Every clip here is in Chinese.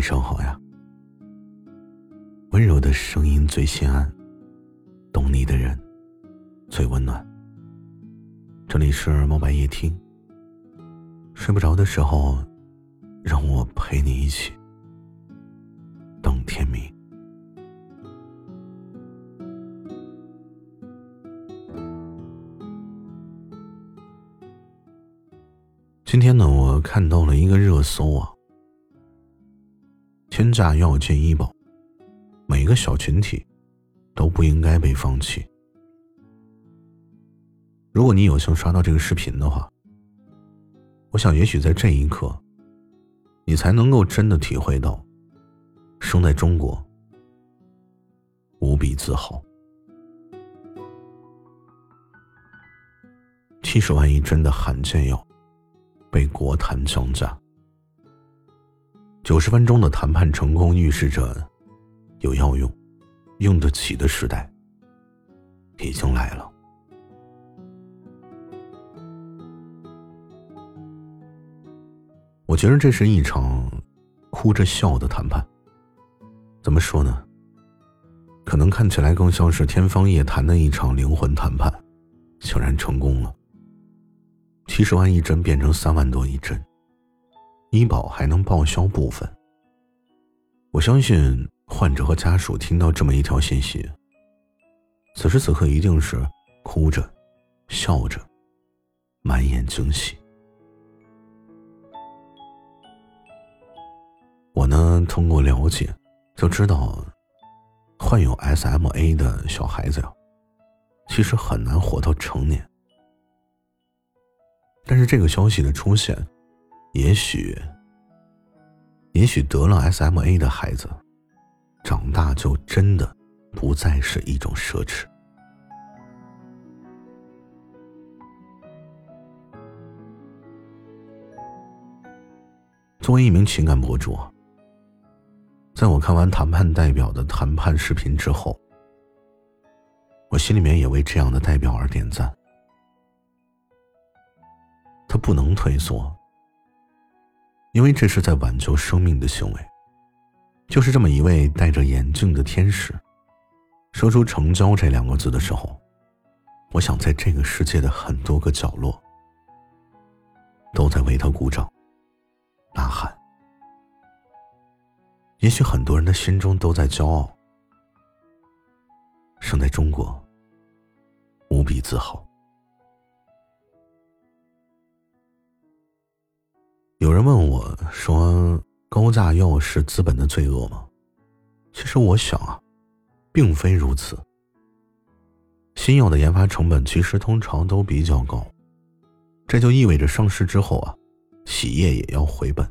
晚上好呀，温柔的声音最心安，懂你的人最温暖。这里是猫白夜听，睡不着的时候，让我陪你一起等天明。今天呢，我看到了一个热搜啊。天价药进医保，每个小群体都不应该被放弃。如果你有幸刷到这个视频的话，我想也许在这一刻，你才能够真的体会到，生在中国无比自豪。七十万一针的罕见药被国坛降价。九十分钟的谈判成功，预示着有药用、用得起的时代已经来了。我觉得这是一场哭着笑的谈判。怎么说呢？可能看起来更像是天方夜谭的一场灵魂谈判，竟然成功了。七十万一针变成三万多一针。医保还能报销部分。我相信患者和家属听到这么一条信息，此时此刻一定是哭着、笑着，满眼惊喜。我呢，通过了解就知道，患有 SMA 的小孩子呀，其实很难活到成年。但是这个消息的出现。也许，也许得了 SMA 的孩子，长大就真的不再是一种奢侈。作为一名情感博主，在我看完谈判代表的谈判视频之后，我心里面也为这样的代表而点赞。他不能退缩。因为这是在挽救生命的行为，就是这么一位戴着眼镜的天使，说出“成交”这两个字的时候，我想在这个世界的很多个角落，都在为他鼓掌、呐喊。也许很多人的心中都在骄傲，生在中国，无比自豪。有人问我说：“高价药是资本的罪恶吗？”其实我想啊，并非如此。新药的研发成本其实通常都比较高，这就意味着上市之后啊，企业也要回本。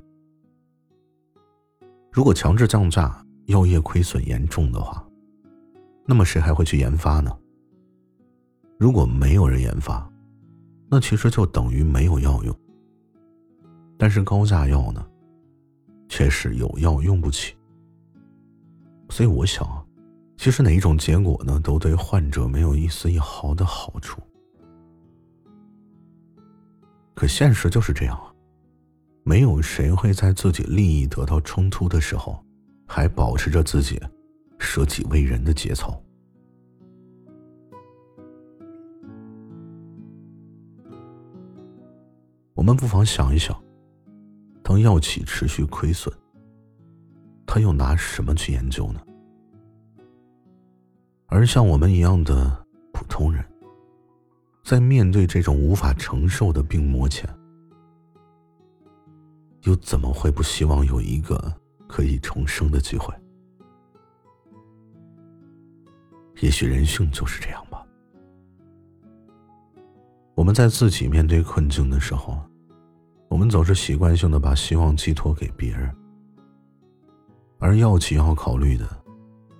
如果强制降价，药业亏损严重的话，那么谁还会去研发呢？如果没有人研发，那其实就等于没有药用。但是高价药呢，却是有药用不起。所以我想啊，其实哪一种结果呢，都对患者没有一丝一毫的好处。可现实就是这样啊，没有谁会在自己利益得到冲突的时候，还保持着自己舍己为人的节操。我们不妨想一想。当药企持续亏损，他又拿什么去研究呢？而像我们一样的普通人，在面对这种无法承受的病魔前，又怎么会不希望有一个可以重生的机会？也许人性就是这样吧。我们在自己面对困境的时候。我们总是习惯性的把希望寄托给别人，而药企要考虑的，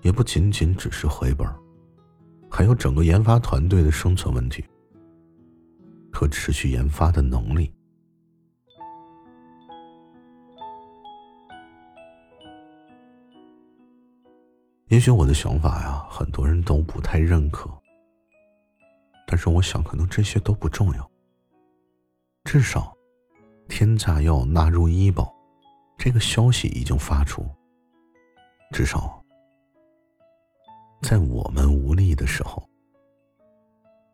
也不仅仅只是回本，还有整个研发团队的生存问题和持续研发的能力。也许我的想法呀，很多人都不太认可，但是我想，可能这些都不重要，至少。天价药纳入医保，这个消息已经发出，至少，在我们无力的时候，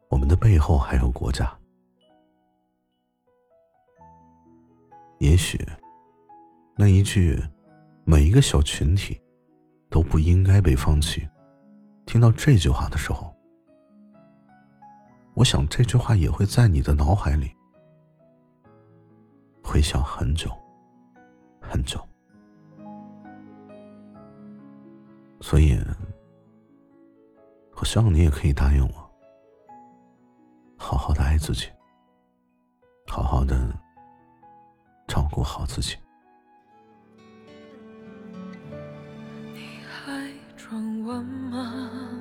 我们的背后还有国家。也许，那一句“每一个小群体都不应该被放弃”，听到这句话的时候，我想这句话也会在你的脑海里回想很久，很久。所以，我希望你也可以答应我，好好的爱自己，好好的照顾好自己。你还装完吗？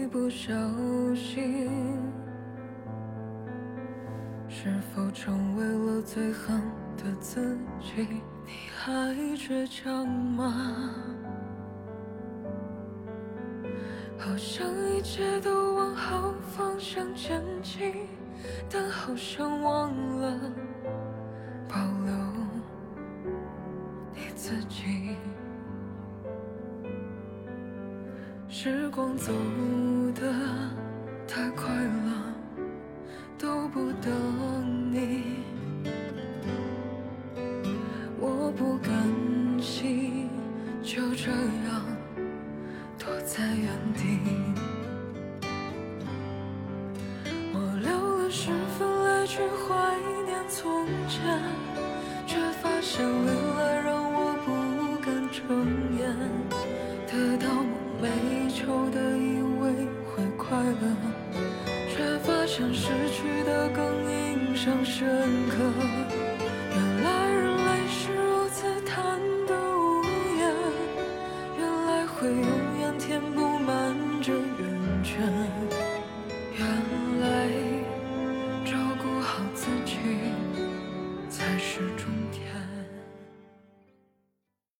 一不小心。是否成为了最狠的自己？你还倔强吗？好像一切都往好方向前进，但好像忘了时光走得太快了。都不等你，我不甘心就这样躲在原地。我留了十分来去怀念从前，却发现未来让我不敢睁眼。却发现失去的更印象深刻，原来人类是如此贪得无厌，原来会有。